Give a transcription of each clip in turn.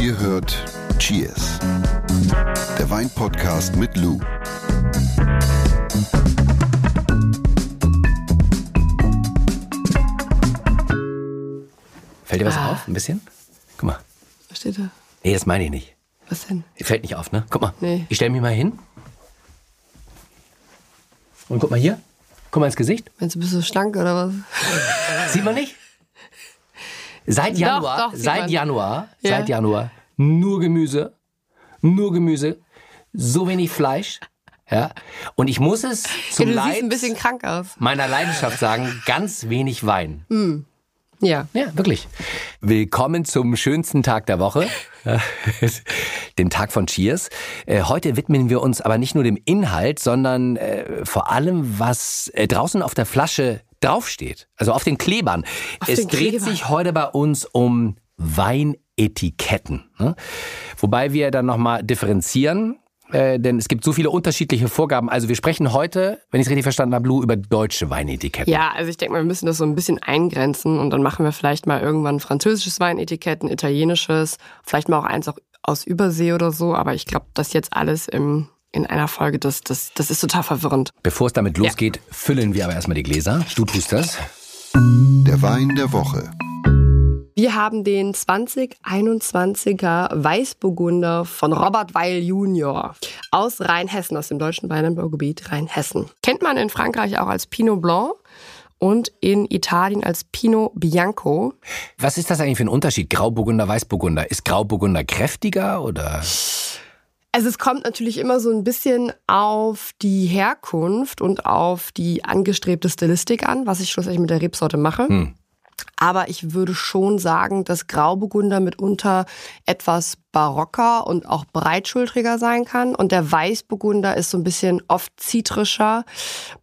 Ihr hört Cheers, der Weinpodcast mit Lou. Fällt dir was Ah. auf? Ein bisschen? Guck mal. Was steht da? Nee, das meine ich nicht. Was denn? Fällt nicht auf, ne? Guck mal. Nee. Ich stelle mich mal hin. Und guck mal hier. Guck mal ins Gesicht. Meinst du, bist du schlank oder was? Sieht man nicht? Seit Januar, doch, sieht seit man. Januar, Ja. seit Januar nur Gemüse, nur Gemüse, so wenig Fleisch, ja. Und ich muss es zum Ja, Leid ein bisschen krank aus. meiner Leidenschaft sagen, ganz wenig Wein. Ja. Ja, wirklich. Willkommen zum schönsten Tag der Woche, den Tag von Cheers. Äh, Heute widmen wir uns aber nicht nur dem Inhalt, sondern äh, vor allem, was äh, draußen auf der Flasche draufsteht, also auf den Klebern. es den dreht Klebern. sich heute bei uns um Weinetiketten, ne? wobei wir dann nochmal differenzieren. Äh, denn es gibt so viele unterschiedliche Vorgaben. Also wir sprechen heute, wenn ich es richtig verstanden habe, Lou, über deutsche Weinetiketten. Ja, also ich denke mal, wir müssen das so ein bisschen eingrenzen und dann machen wir vielleicht mal irgendwann französisches Weinetikett, ein italienisches, vielleicht mal auch eins auch aus Übersee oder so. Aber ich glaube, das jetzt alles im, in einer Folge, das, das, das ist total verwirrend. Bevor es damit losgeht, füllen wir aber erstmal die Gläser. Du tust das. Der Wein der Woche. Wir haben den 2021er Weißburgunder von Robert Weil Junior aus Rheinhessen, aus dem deutschen Weinanbaugebiet Rheinhessen. Kennt man in Frankreich auch als Pinot Blanc und in Italien als Pinot Bianco. Was ist das eigentlich für ein Unterschied? Grauburgunder, Weißburgunder. Ist Grauburgunder kräftiger oder? Also es kommt natürlich immer so ein bisschen auf die Herkunft und auf die angestrebte Stilistik an, was ich schlussendlich mit der Rebsorte mache. Hm. Aber ich würde schon sagen, dass Grauburgunder mitunter etwas barocker und auch breitschultriger sein kann. Und der Weißburgunder ist so ein bisschen oft zitrischer.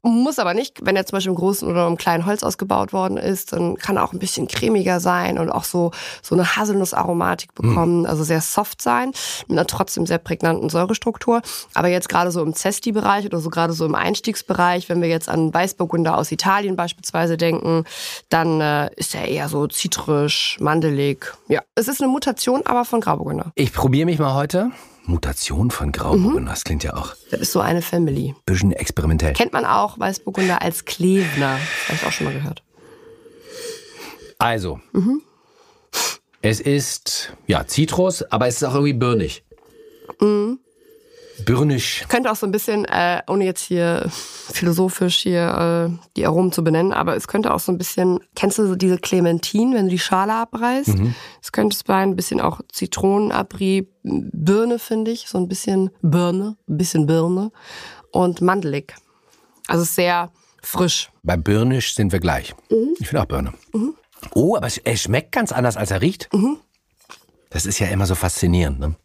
Muss aber nicht, wenn er zum Beispiel im großen oder im kleinen Holz ausgebaut worden ist, dann kann er auch ein bisschen cremiger sein und auch so, so eine Haselnussaromatik bekommen. Also sehr soft sein, mit einer trotzdem sehr prägnanten Säurestruktur. Aber jetzt gerade so im Zesti-Bereich oder so gerade so im Einstiegsbereich, wenn wir jetzt an Weißburgunder aus Italien beispielsweise denken, dann äh, ist er eher so zitrisch, mandelig. Ja, es ist eine Mutation, aber von Grauburgunder. Ich probiere mich mal heute. Mutation von Grauburgunder, Mhm. das klingt ja auch Das ist so eine Family. bisschen experimentell. Kennt man auch Weißburgunder als Klevner. Vielleicht auch schon mal gehört. Also, Mhm. es ist, ja, Zitrus, aber es ist auch irgendwie birnig. Mhm. Birnisch. Könnte auch so ein bisschen, äh, ohne jetzt hier philosophisch hier äh, die Aromen zu benennen, aber es könnte auch so ein bisschen, kennst du so diese Clementine, wenn du die Schale abreißt? Es könnte es bei ein bisschen auch Zitronenabrieb, Birne finde ich, so ein bisschen Birne, ein bisschen Birne und mandelig. Also sehr frisch. Bei birnisch sind wir gleich. Mhm. Ich finde auch Birne. Oh, aber es, er schmeckt ganz anders, als er riecht. Mhm. Das ist ja immer so faszinierend, ne?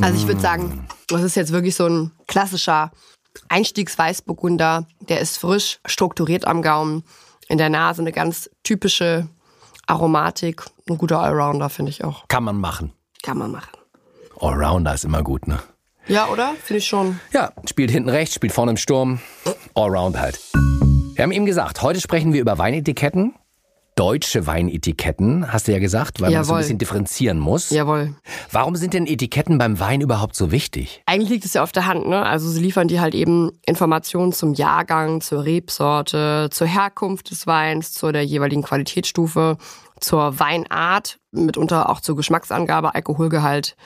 Also ich würde sagen, das ist jetzt wirklich so ein klassischer Einstiegsweißburgunder. Der ist frisch, strukturiert am Gaumen, in der Nase eine ganz typische Aromatik. Ein guter Allrounder, finde ich auch. Kann man machen. Kann man machen. Allrounder ist immer gut, ne? Ja, oder? Finde ich schon. Ja, spielt hinten rechts, spielt vorne im Sturm. Allround halt. Wir haben eben gesagt, heute sprechen wir über Weinetiketten. Deutsche Weinetiketten, hast du ja gesagt, weil man das so ein Jawohl. bisschen differenzieren muss. Jawohl. Warum sind denn Etiketten beim Wein überhaupt so wichtig? Eigentlich liegt es ja auf der Hand, ne? Also sie liefern dir halt eben Informationen zum Jahrgang, zur Rebsorte, zur Herkunft des Weins, zu der jeweiligen Qualitätsstufe, zur Weinart, mitunter auch zur Geschmacksangabe, Alkoholgehalt,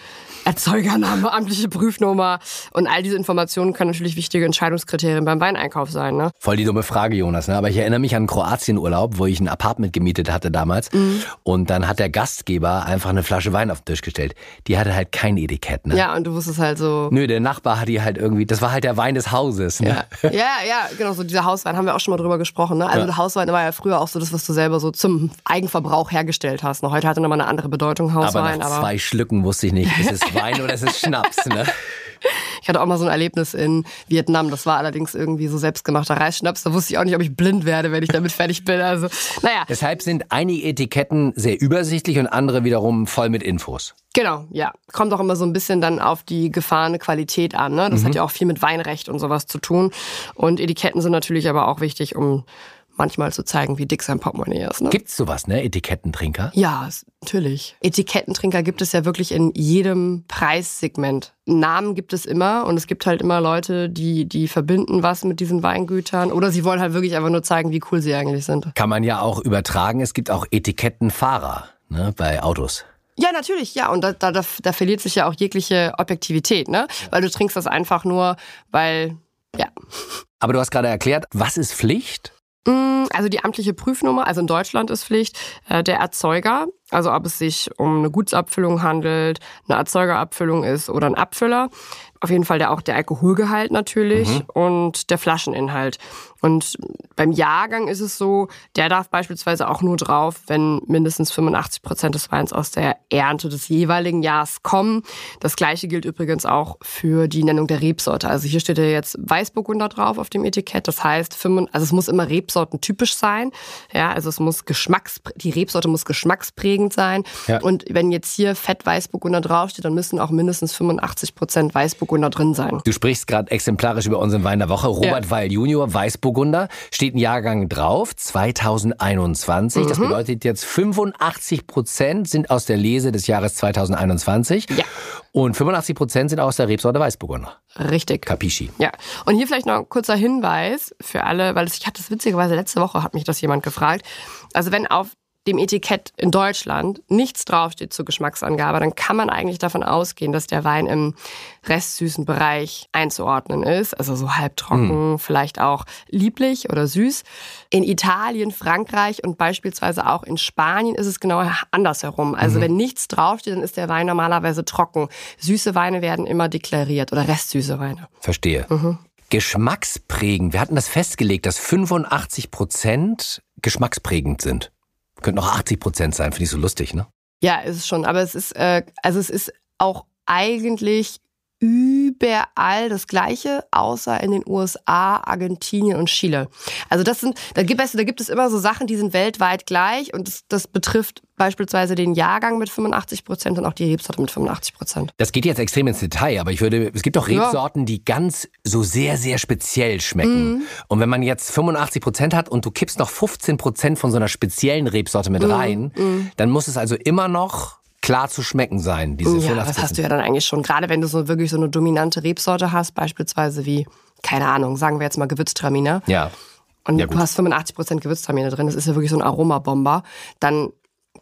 Erzeugername, amtliche Prüfnummer. Und all diese Informationen können natürlich wichtige Entscheidungskriterien beim Weineinkauf sein, ne? Voll die dumme Frage, Jonas. Ne? Aber ich erinnere mich an einen Kroatienurlaub, wo ich ein Apartment gemietet hatte damals. Mhm. Und dann hat der Gastgeber einfach eine Flasche Wein auf den Tisch gestellt. Die hatte halt kein Etikett. Ne? Ja, und du wusstest halt so. Nö, der Nachbar hat die halt irgendwie, das war halt der Wein des Hauses. Ne? Ja, ja, ja, genau, so dieser Hauswein haben wir auch schon mal drüber gesprochen. Ne? Also Ja. der Hauswein war ja früher auch so das, was du selber so zum Eigenverbrauch hergestellt hast. Ne? Heute hat er nochmal eine andere Bedeutung, Aber Hauswein. nach Aber, zwei Schlücken wusste ich nicht, ist es Wein oder ist es Schnaps. Ne? ich hatte auch mal so ein Erlebnis in Vietnam. Das war allerdings irgendwie so selbstgemachter Reisschnaps. Da wusste ich auch nicht, ob ich blind werde, wenn ich damit fertig bin. Also, naja, Deshalb sind einige Etiketten sehr übersichtlich und andere wiederum voll mit Infos. genau, ja. Kommt auch immer so ein bisschen dann auf die gefahrene Qualität an. Ne? Das hat ja auch viel mit Weinrecht und sowas zu tun. Und Etiketten sind natürlich aber auch wichtig, um manchmal zu zeigen, wie dick sein Portemonnaie ist. Ne? Gibt's sowas, ne? Etikettentrinker? Ja, natürlich. Etikettentrinker gibt es ja wirklich in jedem Preissegment. Namen gibt es immer und es gibt halt immer Leute, die, die verbinden was mit diesen Weingütern oder sie wollen halt wirklich einfach nur zeigen, wie cool sie eigentlich sind. Kann man ja auch übertragen. Es gibt auch Etikettenfahrer ne, bei Autos. Ja, natürlich, ja. Und da, da, da verliert sich ja auch jegliche Objektivität, ne? Weil du trinkst das einfach nur, weil, ja. Aber du hast gerade erklärt, was ist Pflicht? Mm, also die amtliche Prüfnummer, also in Deutschland ist Pflicht, äh, der Erzeuger, also ob es sich um eine Gutsabfüllung handelt, eine Erzeugerabfüllung ist oder ein Abfüller. Auf jeden Fall der auch der Alkoholgehalt natürlich mhm. und der Flascheninhalt. Und beim Jahrgang ist es so, der darf beispielsweise auch nur drauf, wenn mindestens 85 Prozent des Weins aus der Ernte des jeweiligen Jahres kommen. Das gleiche gilt übrigens auch für die Nennung der Rebsorte. Also hier steht ja jetzt Weißburgunder drauf auf dem Etikett. Das heißt, also es muss immer rebsortentypisch sein. Ja, also es muss Geschmacks, die Rebsorte muss geschmacksprägend sein. Ja. Und wenn jetzt hier Fett Weißburgunder draufsteht, dann müssen auch mindestens 85 Prozent Weißburgunder drin sein. Du sprichst gerade exemplarisch über unseren Wein der Woche. Robert ja. Weil Junior, Weißburgunder Weißburgunder steht ein Jahrgang drauf, 2021. Mhm. Das bedeutet jetzt 85 Prozent sind aus der Lese des Jahres 2021. Ja. Und 85 Prozent sind aus der Rebsorte Weißburgunder. Richtig. Capisci. Ja. Und hier vielleicht noch ein kurzer Hinweis für alle, weil ich hatte das witzigerweise letzte Woche hat mich das jemand gefragt. Also wenn auf dem Etikett in Deutschland nichts draufsteht zur Geschmacksangabe, dann kann man eigentlich davon ausgehen, dass der Wein im restsüßen Bereich einzuordnen ist. Also so halbtrocken, mhm. vielleicht auch lieblich oder süß. In Italien, Frankreich und beispielsweise auch in Spanien ist es genau andersherum. Also mhm. wenn nichts draufsteht, dann ist der Wein normalerweise trocken. Süße Weine werden immer deklariert oder restsüße Weine. Verstehe. Mhm. Geschmacksprägend. Wir hatten das festgelegt, dass 85 Prozent geschmacksprägend sind. Könnten auch 80 Prozent sein, finde ich so lustig, ne? Ja, ist es schon. Aber es ist, äh, also es ist auch eigentlich überall das Gleiche, außer in den USA, Argentinien und Chile. Also das sind, da gibt es, da gibt es immer so Sachen, die sind weltweit gleich und das, das betrifft beispielsweise den Jahrgang mit 85 Prozent und auch die Rebsorte mit 85 Prozent. Das geht jetzt extrem ins Detail, aber ich würde, es gibt doch Rebsorten, ja. die ganz so sehr, sehr speziell schmecken. Mhm. Und wenn man jetzt 85 Prozent hat und du kippst noch 15 Prozent von so einer speziellen Rebsorte mit mhm. rein, mhm. dann muss es also immer noch klar zu schmecken sein. Diese ja, das hast du ja dann eigentlich schon. Gerade wenn du so wirklich so eine dominante Rebsorte hast, beispielsweise wie, keine Ahnung, sagen wir jetzt mal Gewürztraminer. Ja. Und ja, du hast 85 Prozent Gewürztraminer drin, das ist ja wirklich so ein Aromabomber. Dann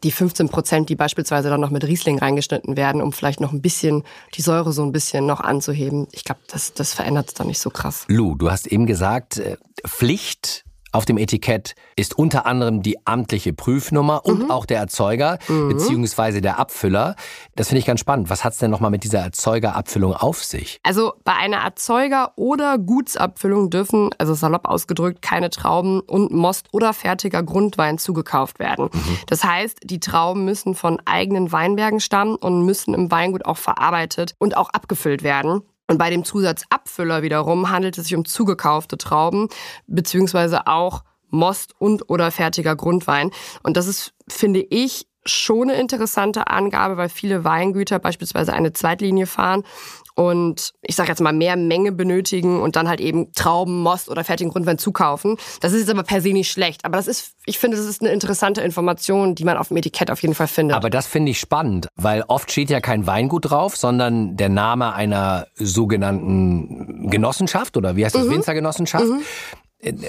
die 15 Prozent, die beispielsweise dann noch mit Riesling reingeschnitten werden, um vielleicht noch ein bisschen die Säure so ein bisschen noch anzuheben. Ich glaube, das, das verändert es dann nicht so krass. Lou, du hast eben gesagt, äh, Pflicht auf dem Etikett ist unter anderem die amtliche Prüfnummer und mhm. auch der Erzeuger mhm. beziehungsweise der Abfüller. Das finde ich ganz spannend. Was hat es denn nochmal mit dieser Erzeugerabfüllung auf sich? Also bei einer Erzeuger- oder Gutsabfüllung dürfen, also salopp ausgedrückt, keine Trauben und Most oder fertiger Grundwein zugekauft werden. Mhm. Das heißt, die Trauben müssen von eigenen Weinbergen stammen und müssen im Weingut auch verarbeitet und auch abgefüllt werden. Und bei dem Zusatz Abfüller wiederum handelt es sich um zugekaufte Trauben, beziehungsweise auch Most und oder fertiger Grundwein. Und das ist, finde ich, schon eine interessante Angabe, weil viele Weingüter beispielsweise eine Zweitlinie fahren und ich sage jetzt mal mehr Menge benötigen und dann halt eben Trauben, Most oder fertigen Grundwein zukaufen. Das ist jetzt aber per se nicht schlecht. Aber das ist, ich finde, das ist eine interessante Information, die man auf dem Etikett auf jeden Fall findet. Aber das finde ich spannend, weil oft steht ja kein Weingut drauf, sondern der Name einer sogenannten Genossenschaft oder wie heißt das, mhm. Winzergenossenschaft. Mhm.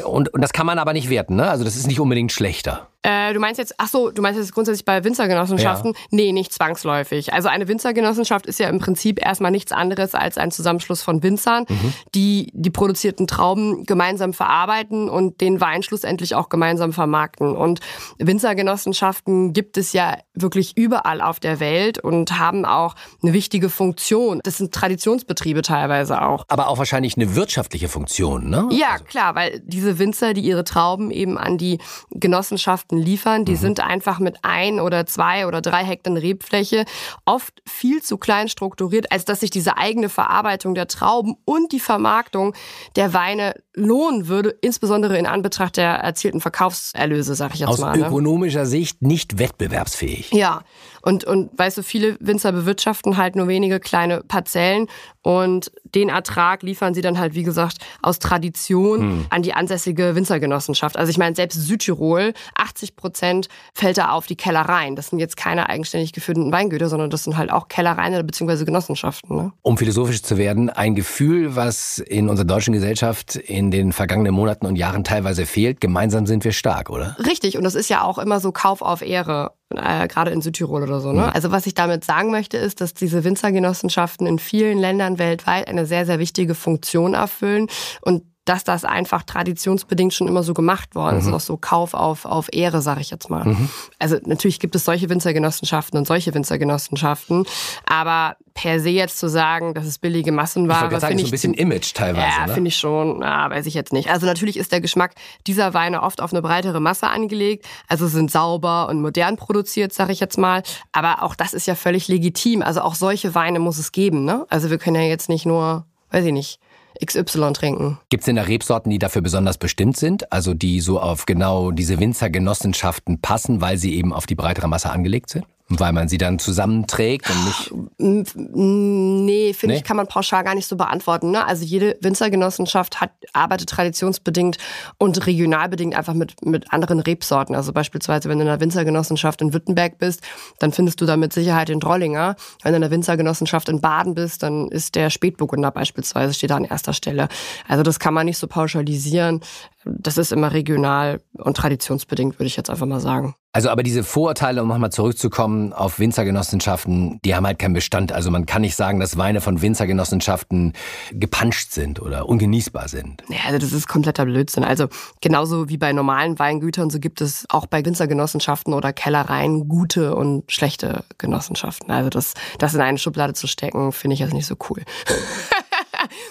Und, und das kann man aber nicht werten, ne? Also das ist nicht unbedingt schlechter. Äh, du meinst jetzt, ach so, du meinst jetzt grundsätzlich bei Winzergenossenschaften? Ja. Nee, nicht zwangsläufig. Also eine Winzergenossenschaft ist ja im Prinzip erstmal nichts anderes als ein Zusammenschluss von Winzern, mhm. die die produzierten Trauben gemeinsam verarbeiten und den Wein schlussendlich auch gemeinsam vermarkten. Und Winzergenossenschaften gibt es ja wirklich überall auf der Welt und haben auch eine wichtige Funktion. Das sind Traditionsbetriebe teilweise auch. Aber auch wahrscheinlich eine wirtschaftliche Funktion, ne? Ja, also. klar, weil diese Winzer, die ihre Trauben eben an die Genossenschaften liefern. Die mhm. sind einfach mit ein oder zwei oder drei Hektar Rebfläche oft viel zu klein strukturiert, als dass sich diese eigene Verarbeitung der Trauben und die Vermarktung der Weine lohnen würde, insbesondere in Anbetracht der erzielten Verkaufserlöse, sag ich jetzt Aus mal. Aus ne? ökonomischer Sicht nicht wettbewerbsfähig. Ja, Und, und weißt du, viele Winzer bewirtschaften halt nur wenige kleine Parzellen und den Ertrag liefern sie dann halt, wie gesagt, aus Tradition hm. an die ansässige Winzergenossenschaft. Also ich meine, selbst Südtirol, 80 Prozent fällt da auf die Kellereien. Das sind jetzt keine eigenständig geführten Weingüter, sondern das sind halt auch Kellereien bzw. Genossenschaften. Ne? Um philosophisch zu werden, ein Gefühl, was in unserer deutschen Gesellschaft in den vergangenen Monaten und Jahren teilweise fehlt. Gemeinsam sind wir stark, oder? Richtig. Und das ist ja auch immer so Kauf auf Ehre äh, gerade in Südtirol oder so. Ne? Mhm. Also was ich damit sagen möchte, ist, dass diese Winzergenossenschaften in vielen Ländern weltweit eine sehr, sehr wichtige Funktion erfüllen und dass das einfach traditionsbedingt schon immer so gemacht worden ist. Mhm. Auch so Kauf auf, auf Ehre, sage ich jetzt mal. Mhm. Also natürlich gibt es solche Winzergenossenschaften und solche Winzergenossenschaften, aber per se jetzt zu sagen, dass es billige Massenware, ich... Sagen, so ein bisschen Image teilweise, Ja, ne? finde ich schon, na, weiß ich jetzt nicht. Also natürlich ist der Geschmack dieser Weine oft auf eine breitere Masse angelegt, also sind sauber und modern produziert, sage ich jetzt mal, aber auch das ist ja völlig legitim. Also auch solche Weine muss es geben, ne? Also wir können ja jetzt nicht nur, weiß ich nicht, XY trinken. Gibt es denn da Rebsorten, die dafür besonders bestimmt sind? Also die so auf genau diese Winzergenossenschaften passen, weil sie eben auf die breitere Masse angelegt sind? Weil man sie dann zusammenträgt und nicht. Nee, finde nee? ich, kann man pauschal gar nicht so beantworten. Ne? Also jede Winzergenossenschaft hat, arbeitet traditionsbedingt und regionalbedingt einfach mit, mit anderen Rebsorten. Also beispielsweise, wenn du in einer Winzergenossenschaft in Württemberg bist, dann findest du da mit Sicherheit den Drollinger. Wenn du in einer Winzergenossenschaft in Baden bist, dann ist der Spätburgunder beispielsweise, steht da an erster Stelle. Also das kann man nicht so pauschalisieren. Das ist immer regional und traditionsbedingt, würde ich jetzt einfach mal sagen. Also aber diese Vorurteile, um nochmal zurückzukommen auf Winzergenossenschaften, die haben halt keinen Bestand. Also man kann nicht sagen, dass Weine von Winzergenossenschaften gepanscht sind oder ungenießbar sind. Ja, also das ist kompletter Blödsinn. Also genauso wie bei normalen Weingütern, so gibt es auch bei Winzergenossenschaften oder Kellereien gute und schlechte Genossenschaften. Also das, das in eine Schublade zu stecken, finde ich jetzt nicht so cool.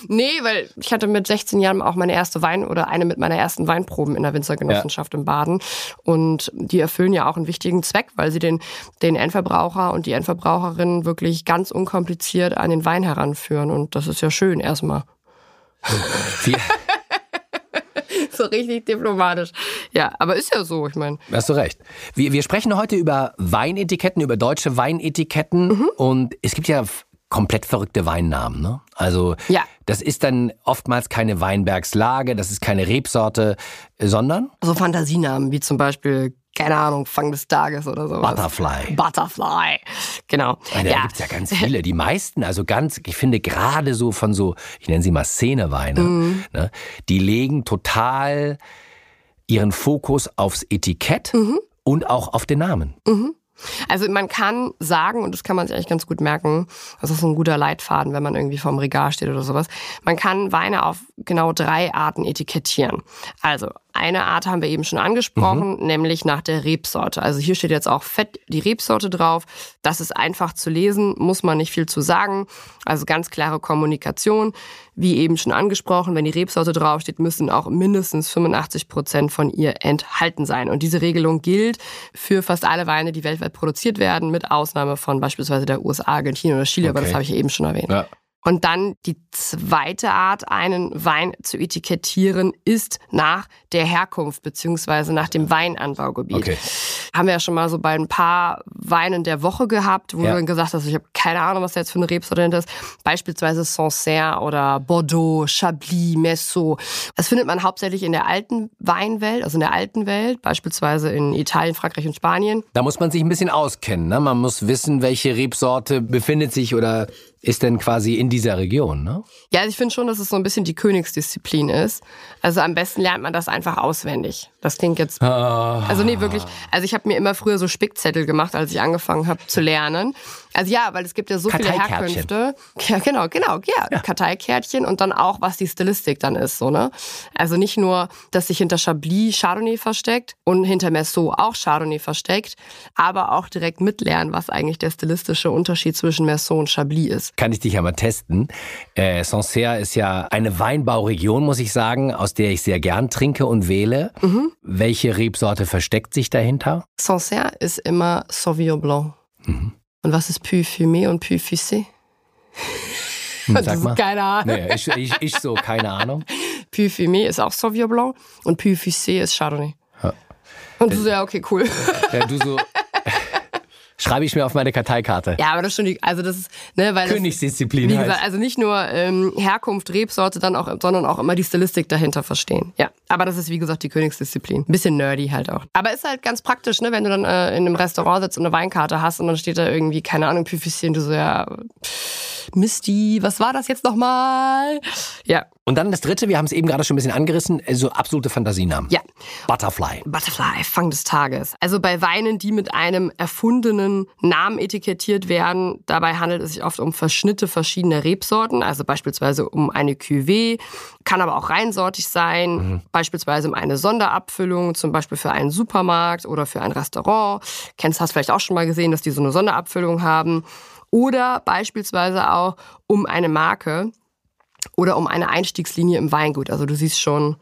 nee, weil ich hatte mit 16 Jahren auch meine erste Wein oder eine mit meiner ersten Weinproben in der Winzergenossenschaft ja. in Baden. Und die erfüllen ja auch einen wichtigen Zweck, weil sie den, den Endverbraucher und die Endverbraucherin wirklich ganz unkompliziert an den Wein heranführen. Und das ist ja schön erstmal. so richtig diplomatisch. Ja, aber ist ja so, ich meine. Hast du recht. Wir, wir sprechen heute über Weinetiketten, über deutsche Weinetiketten. Mhm. Und es gibt ja komplett verrückte Weinnamen. Ne? Also ja. das ist dann oftmals keine Weinbergslage, das ist keine Rebsorte, sondern? So Fantasienamen wie zum Beispiel keine Ahnung, Fang des Tages oder so. Butterfly. Butterfly, genau. Da ja. gibt's ja ganz viele. Die meisten, also ganz, ich finde gerade so von so, ich nenne sie mal Szeneweine, mhm. ne, die legen total ihren Fokus aufs Etikett mhm. und auch auf den Namen. Mhm. Also man kann sagen, und das kann man sich eigentlich ganz gut merken, das ist ein guter Leitfaden, wenn man irgendwie vorm Regal steht oder sowas, man kann Weine auf genau drei Arten etikettieren. Also eine Art haben wir eben schon angesprochen, mhm. nämlich nach der Rebsorte. Also hier steht jetzt auch fett die Rebsorte drauf. Das ist einfach zu lesen, muss man nicht viel zu sagen. Also ganz klare Kommunikation. Wie eben schon angesprochen, wenn die Rebsorte draufsteht, müssen auch mindestens 85 Prozent von ihr enthalten sein. Und diese Regelung gilt für fast alle Weine, die weltweit produziert werden, mit Ausnahme von beispielsweise der USA, Argentinien oder Chile, okay. aber das habe ich eben schon erwähnt. Ja. Und dann die zweite Art, einen Wein zu etikettieren, ist nach der Herkunft beziehungsweise nach dem Weinanbaugebiet. Okay. Haben wir ja schon mal so bei ein paar Weinen der Woche gehabt, wo ja. du dann gesagt hast, ich habe keine Ahnung, was da jetzt für eine Rebsorte ist. Beispielsweise Sancerre oder Bordeaux, Chablis, Messo. Das findet man hauptsächlich in der alten Weinwelt, also in der alten Welt, beispielsweise in Italien, Frankreich und Spanien. Da muss man sich ein bisschen auskennen. Ne? Man muss wissen, welche Rebsorte befindet sich oder ist denn quasi in dieser Region, ne? Ja, also ich finde schon, dass es so ein bisschen die Königsdisziplin ist. Also am besten lernt man das einfach auswendig. Das klingt jetzt. Ah. Also nee, wirklich. Also ich habe mir immer früher so Spickzettel gemacht, als ich angefangen habe zu lernen. Also ja, weil es gibt ja so viele Herkünfte. Ja, genau, genau, ja, ja. Karteikärtchen und dann auch, was die Stilistik dann ist, so, ne? Also nicht nur, dass sich hinter Chablis Chardonnay versteckt und hinter Merceau auch Chardonnay versteckt, aber auch direkt mitlernen, was eigentlich der stilistische Unterschied zwischen Merceau und Chablis ist. Kann ich dich ja mal testen. Äh, Sancerre ist ja eine Weinbauregion, muss ich sagen, aus der ich sehr gern trinke und wähle. Mhm. Welche Rebsorte versteckt sich dahinter? Sancerre ist immer Sauvignon Blanc. Mhm. Und was ist Puy Fumé und Puy Fussé? Hm, sag mal. Keine Ahnung. Nee, ich, ich, ich, so, keine Ahnung. Puy Fumé ist auch Sauvignon Blanc und Puy Fussé ist Chardonnay. Ja. Und du so, ja, okay, cool. Ja, du so, Schreibe ich mir auf meine Karteikarte. Ja, aber das ist schon die, also das ist, ne, weil Königsdisziplin das, wie halt. gesagt, also nicht nur ähm, Herkunft, Rebsorte, dann auch, sondern auch immer die Stilistik dahinter verstehen. Ja, aber das ist wie gesagt die Königsdisziplin. Ein bisschen nerdy halt auch. Aber ist halt ganz praktisch, ne, wenn du dann äh, in einem Restaurant sitzt und eine Weinkarte hast und dann steht da irgendwie, keine Ahnung, Püffichen, du so, ja, Misty, was war das jetzt nochmal? Ja, Und dann das dritte, wir haben es eben gerade schon ein bisschen angerissen, äh, so absolute Fantasienamen. ja. Butterfly. Butterfly, Fang des Tages. Also bei Weinen, die mit einem erfundenen Namen etikettiert werden, dabei handelt es sich oft um Verschnitte verschiedener Rebsorten, also beispielsweise um eine Cuvée, kann aber auch reinsortig sein, beispielsweise um eine Sonderabfüllung, zum Beispiel für einen Supermarkt oder für ein Restaurant. Kennst, hast vielleicht auch schon mal gesehen, dass die so eine Sonderabfüllung haben. Oder beispielsweise auch um eine Marke oder um eine Einstiegslinie im Weingut. Also du siehst schon,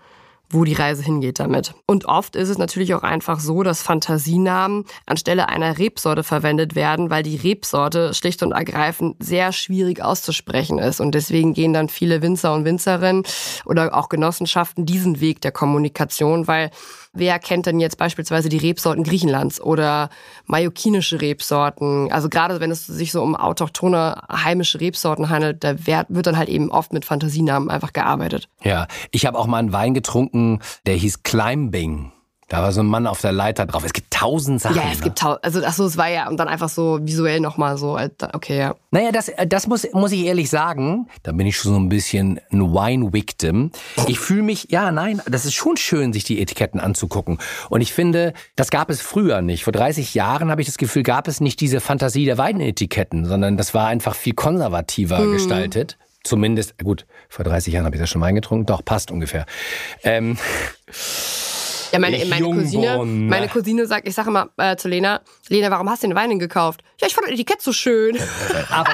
wo die Reise hingeht damit. Und oft ist es natürlich auch einfach so, dass Fantasienamen anstelle einer Rebsorte verwendet werden, weil die Rebsorte schlicht und ergreifend sehr schwierig auszusprechen ist. Und deswegen gehen dann viele Winzer und Winzerinnen oder auch Genossenschaften diesen Weg der Kommunikation, weil wer kennt denn jetzt beispielsweise die Rebsorten Griechenlands oder mallorquinische Rebsorten? Also gerade wenn es sich so um autochtone heimische Rebsorten handelt, da wird wird dann halt eben oft mit Fantasienamen einfach gearbeitet. Ja, ich habe auch mal einen Wein getrunken, der hieß Climbing. Da war so ein Mann auf der Leiter drauf. Es gibt tausend Sachen. Ja, es ne? gibt tausend, also ach so, es war ja und dann einfach so visuell nochmal so, äh, okay, ja. Naja, das, äh, das muss, muss ich ehrlich sagen. Da bin ich schon so ein bisschen ein Wine-Victim. Ich fühle mich, ja, nein, das ist schon schön, sich die Etiketten anzugucken. Und ich finde, das gab es früher nicht. Vor 30 Jahren habe ich das Gefühl, gab es nicht diese Fantasie der Weinetiketten, sondern das war einfach viel konservativer gestaltet. Zumindest, gut, vor 30 Jahren habe ich das schon Wein getrunken. Doch, passt ungefähr. Ähm, Ja, meine, Ich meine Cousine, meine Cousine sagt, ich sage immer äh, zu Lena, Lena, warum hast du den Wein denn gekauft? Ja, ich fand das Etikett so schön. aber,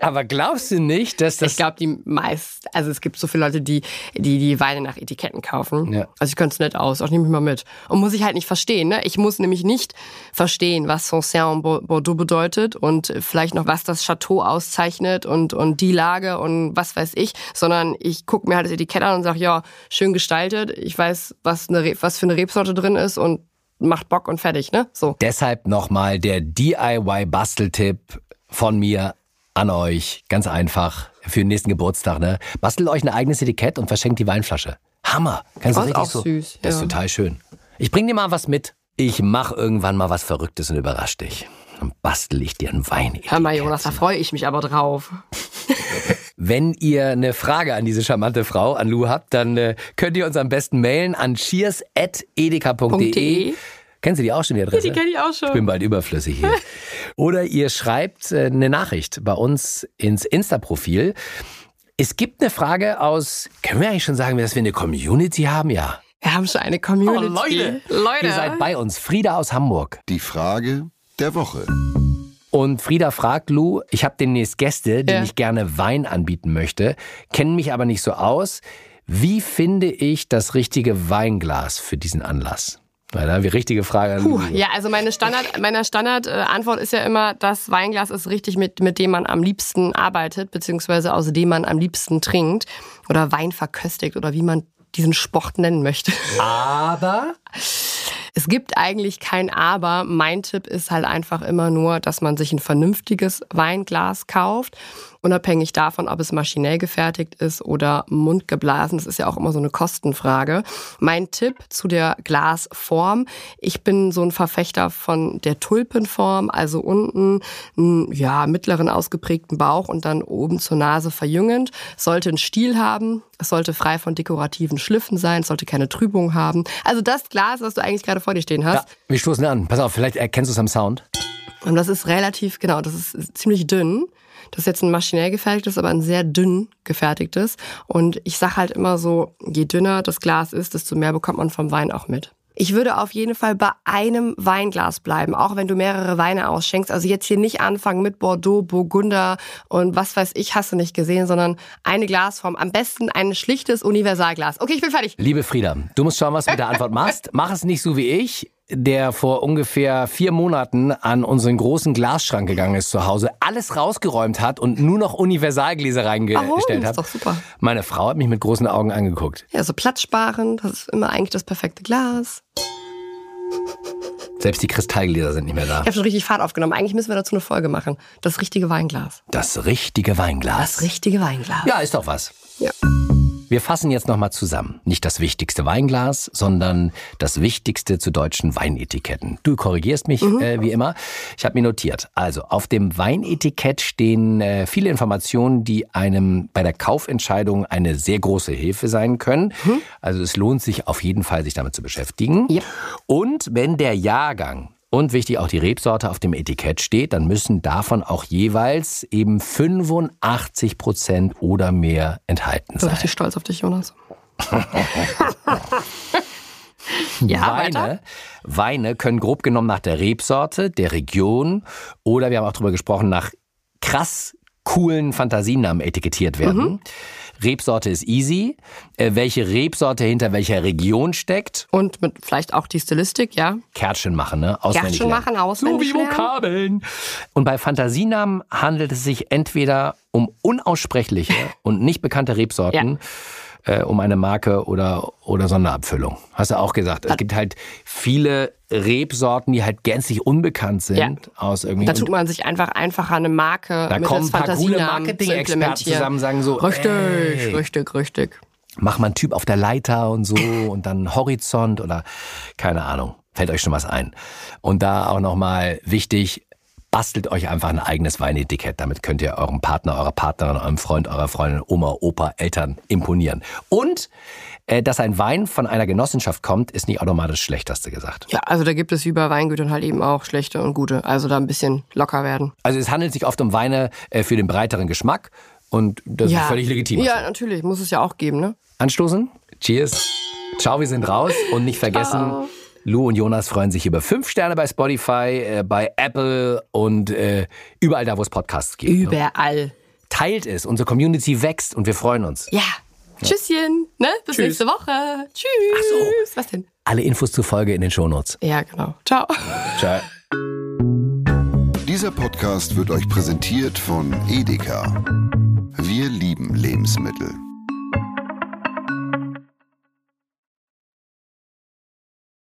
aber glaubst du nicht, dass das Ich glaube, die meist, also es gibt so viele Leute, die die, die Weine nach Etiketten kaufen. Ja. Also ich könnte es nicht aus, auch nehme ich mal mit. Und muss ich halt nicht verstehen. Ne? Ich muss nämlich nicht verstehen, was Sancerre und Bo- Bordeaux bedeutet und vielleicht noch, was das Chateau auszeichnet und, und die Lage und was weiß ich, sondern ich gucke mir halt das Etikett an und sage, ja, schön gestaltet. Ich weiß, was, eine, was für eine Rebsorte drin ist und macht Bock und fertig. Ne? So. Deshalb nochmal der DIY-Basteltipp von mir an euch. Ganz einfach. Für den nächsten Geburtstag, ne? Bastelt euch ein eigenes Etikett und verschenkt die Weinflasche. Hammer. Kannst du Das ist richtig auch so. süß, Das ist ja. total schön. Ich bring dir mal was mit. Ich mach irgendwann mal was Verrücktes und überrasch dich. Dann bastel ich dir ein Weinetikett. Hör mal, Jonas, da freue ich mich aber drauf. Wenn ihr eine Frage an diese charmante Frau, an Lou habt, dann äh, könnt ihr uns am besten mailen an cheers.edeka.de. Kennst du die auch schon, die Adresse? Die kenne ich auch schon. Ich bin bald überflüssig hier. Oder ihr schreibt äh, eine Nachricht bei uns ins Insta-Profil. Es gibt eine Frage aus, können wir eigentlich schon sagen, dass wir eine Community haben? Ja. Wir haben schon eine Community. Oh, Leute. Leute. Ihr seid bei uns. Frieda aus Hamburg. Die Frage der Woche. Und Frieda fragt Lou, ich habe demnächst Gäste, denen Ja. ich gerne Wein anbieten möchte, kennen mich aber nicht so aus. Wie finde ich das richtige Weinglas für diesen Anlass? Na, da haben wir richtige Frage Puh, ja, also meine Standard, meine Standardantwort äh, Antwort ist ja immer, das Weinglas ist richtig, mit, mit dem man am liebsten arbeitet, beziehungsweise aus dem man am liebsten trinkt oder Wein verköstigt oder wie man diesen Sport nennen möchte. Aber Es gibt eigentlich kein Aber. Mein Tipp ist halt einfach immer nur, dass man sich ein vernünftiges Weinglas kauft. Unabhängig davon, ob es maschinell gefertigt ist oder mundgeblasen. Das ist ja auch immer so eine Kostenfrage. Mein Tipp zu der Glasform. Ich bin so ein Verfechter von der Tulpenform. Also unten einen, ja, mittleren ausgeprägten Bauch und dann oben zur Nase verjüngend. Sollte einen Stiel haben. Es sollte frei von dekorativen Schliffen sein. Es sollte keine Trübung haben. Also das Glas, was du eigentlich gerade vor dir stehen hast. ja, wir stoßen an. Pass auf, vielleicht erkennst du es am Sound. Und das ist relativ, genau, das ist ziemlich dünn. Das ist jetzt ein maschinell gefertigtes, aber ein sehr dünn gefertigtes. Und ich sag halt immer so, je dünner das Glas ist, desto mehr bekommt man vom Wein auch mit. Ich würde auf jeden Fall bei einem Weinglas bleiben, auch wenn du mehrere Weine ausschenkst. Also jetzt hier nicht anfangen mit Bordeaux, Burgunder und was weiß ich, hast du nicht gesehen, sondern eine Glasform. Am besten ein schlichtes Universalglas. Okay, ich bin fertig. Liebe Frieda, du musst schauen, was du mit der Antwort machst. Mach es nicht so wie ich, der vor ungefähr vier Monaten an unseren großen Glasschrank gegangen ist zu Hause, alles rausgeräumt hat und nur noch Universalgläser reingestellt Warum? hat. Ist doch super. Meine Frau hat mich mit großen Augen angeguckt. Ja, so platzsparend, das ist immer eigentlich das perfekte Glas. Selbst die Kristallgläser sind nicht mehr da. Ich habe schon richtig Fahrt aufgenommen. Eigentlich müssen wir dazu eine Folge machen. Das richtige Weinglas. Das richtige Weinglas. Das richtige Weinglas. Ja, ist doch was. Ja. Wir fassen jetzt nochmal zusammen. Nicht das wichtigste Weinglas, sondern das Wichtigste zu deutschen Weinetiketten. Du korrigierst mich Mhm. äh, wie immer. Ich habe mir notiert. Also auf dem Weinetikett stehen äh, viele Informationen, die einem bei der Kaufentscheidung eine sehr große Hilfe sein können. Also es lohnt sich auf jeden Fall, sich damit zu beschäftigen. Yep. Und wenn der Jahrgang und wichtig auch die Rebsorte auf dem Etikett steht, dann müssen davon auch jeweils eben 85 Prozent oder mehr enthalten Ich bin sein. richtig stolz auf dich, Jonas. ja, Weine, weiter. Weine können grob genommen nach der Rebsorte, der Region oder wir haben auch drüber gesprochen, nach krass coolen Fantasienamen etikettiert werden. Mhm. Rebsorte ist easy. Äh, welche Rebsorte hinter welcher Region steckt, Und mit vielleicht auch die Stilistik, ja. Kärtchen machen, ne? Auswendig Kärtchen lernen. machen, auswendig So wie. Vokabeln. Und bei Fantasienamen handelt es sich entweder um unaussprechliche und nicht bekannte Rebsorten, äh, um eine Marke oder, oder Sonderabfüllung. Hast du auch gesagt. Es gibt halt viele Rebsorten, die halt gänzlich unbekannt sind Ja. aus irgendwie. Da tut man sich einfach einfacher eine Marke Da mit kommen ein paar coole zu Marketing-Experten zusammen, sagen so, Richtig, ey. richtig, richtig. mach mal einen Typ auf der Leiter und so und dann Horizont oder keine Ahnung. Fällt euch schon was ein. Und da auch nochmal wichtig, bastelt euch einfach ein eigenes Weinetikett. Damit könnt ihr eurem Partner, eurer Partnerin, eurem Freund, eurer Freundin, Oma, Opa, Eltern imponieren. Und dass ein Wein von einer Genossenschaft kommt, ist nicht automatisch schlecht, hast du gesagt. Ja, also da gibt es wie bei Weingütern halt eben auch schlechte und gute. Also da ein bisschen locker werden. Also es handelt sich oft um Weine äh, für den breiteren Geschmack und das ist völlig legitim. Ja, natürlich. Muss es ja auch geben, ne? Anstoßen. Cheers. Ciao, wir sind raus. Und nicht vergessen, Lou und Jonas freuen sich über fünf Sterne bei Spotify, äh, bei Apple und äh, überall da, wo es Podcasts gibt. ne? Überall. Teilt es. Unsere Community wächst und wir freuen uns. Ja. Tschüsschen, ne? Bis Tschüss. nächste Woche. Tschüss. Ach so. Was denn? Alle Infos zur Folge in den Shownotes. Ja, genau. Ciao. Ciao. Dieser Podcast wird euch präsentiert von Edeka. Wir lieben Lebensmittel.